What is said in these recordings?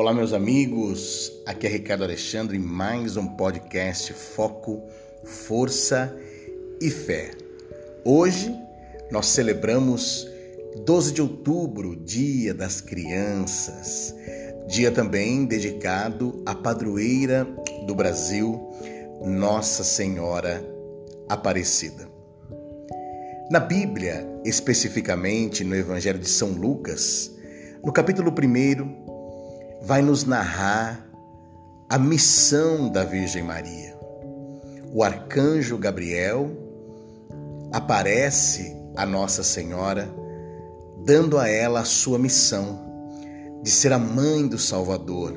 Olá, meus amigos. Aqui é Ricardo Alexandre mais um podcast Foco, Força e Fé. Hoje nós celebramos 12 de outubro, Dia das Crianças, dia também dedicado à padroeira do Brasil, Nossa Senhora Aparecida. Na Bíblia, especificamente no Evangelho de São Lucas, no capítulo 1, vai nos narrar a missão da Virgem Maria. O arcanjo Gabriel aparece a Nossa Senhora, dando a ela a sua missão de ser a mãe do Salvador,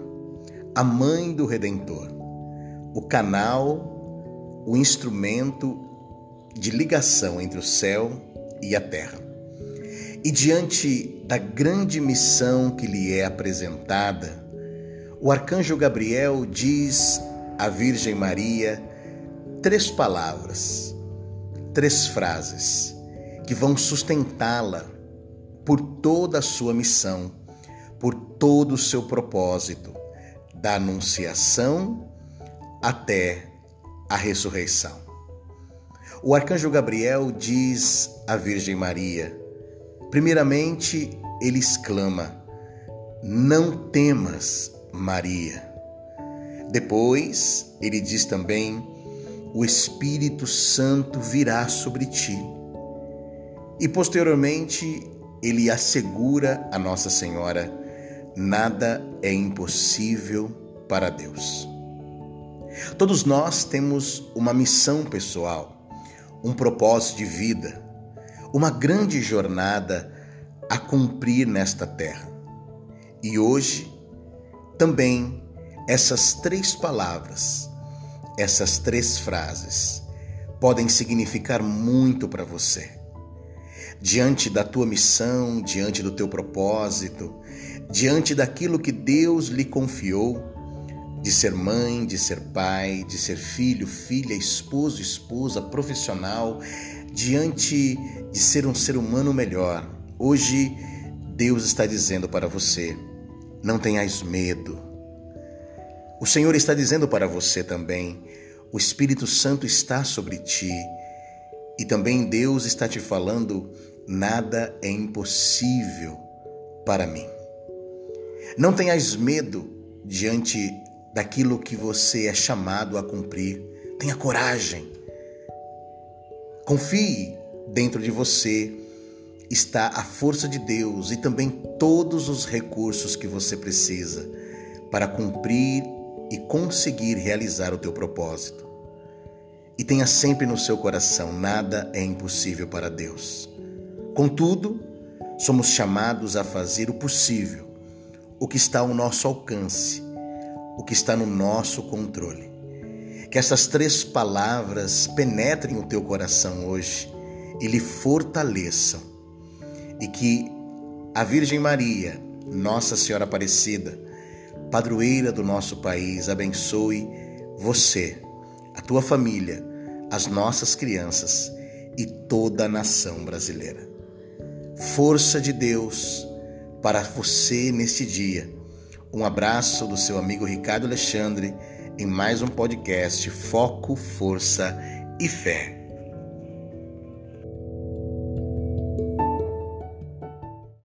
a mãe do Redentor, o canal, o instrumento de ligação entre o céu e a terra. E diante da grande missão que lhe é apresentada, o arcanjo Gabriel diz à Virgem Maria três palavras, três frases que vão sustentá-la por toda a sua missão, por todo o seu propósito, da anunciação até a ressurreição. O arcanjo Gabriel diz à Virgem Maria: primeiramente, ele exclama: Não temas, Maria. Depois, ele diz também: O Espírito Santo virá sobre ti. E posteriormente, ele assegura a Nossa Senhora: Nada é impossível para Deus. Todos nós temos uma missão pessoal um propósito de vida, uma grande jornada a cumprir nesta terra. E hoje, também, essas três palavras, essas três frases, podem significar muito para você. Diante da tua missão, diante do teu propósito, diante daquilo que Deus lhe confiou, de ser mãe, de ser pai, de ser filho, filha, esposo, esposa, profissional, diante de ser um ser humano melhor. Hoje, Deus está dizendo para você: não tenhais medo. O Senhor está dizendo para você também: o Espírito Santo está sobre ti. E também Deus está te falando: nada é impossível para mim. Não tenhais medo diante daquilo que você é chamado a cumprir. Tenha coragem. Confie dentro de você está a força de Deus e também todos os recursos que você precisa para cumprir e conseguir realizar o teu propósito. E tenha sempre no seu coração: nada é impossível para Deus. Contudo, somos chamados a fazer o possível, o que está ao nosso alcance o que está no nosso controle. Que essas três palavras penetrem o teu coração hoje e lhe fortaleçam. E que a Virgem Maria, Nossa Senhora Aparecida, padroeira do nosso país, abençoe você, a tua família, as nossas crianças e toda a nação brasileira. Força de Deus para você neste dia um abraço do seu amigo Ricardo Alexandre em mais um podcast Foco, Força e Fé.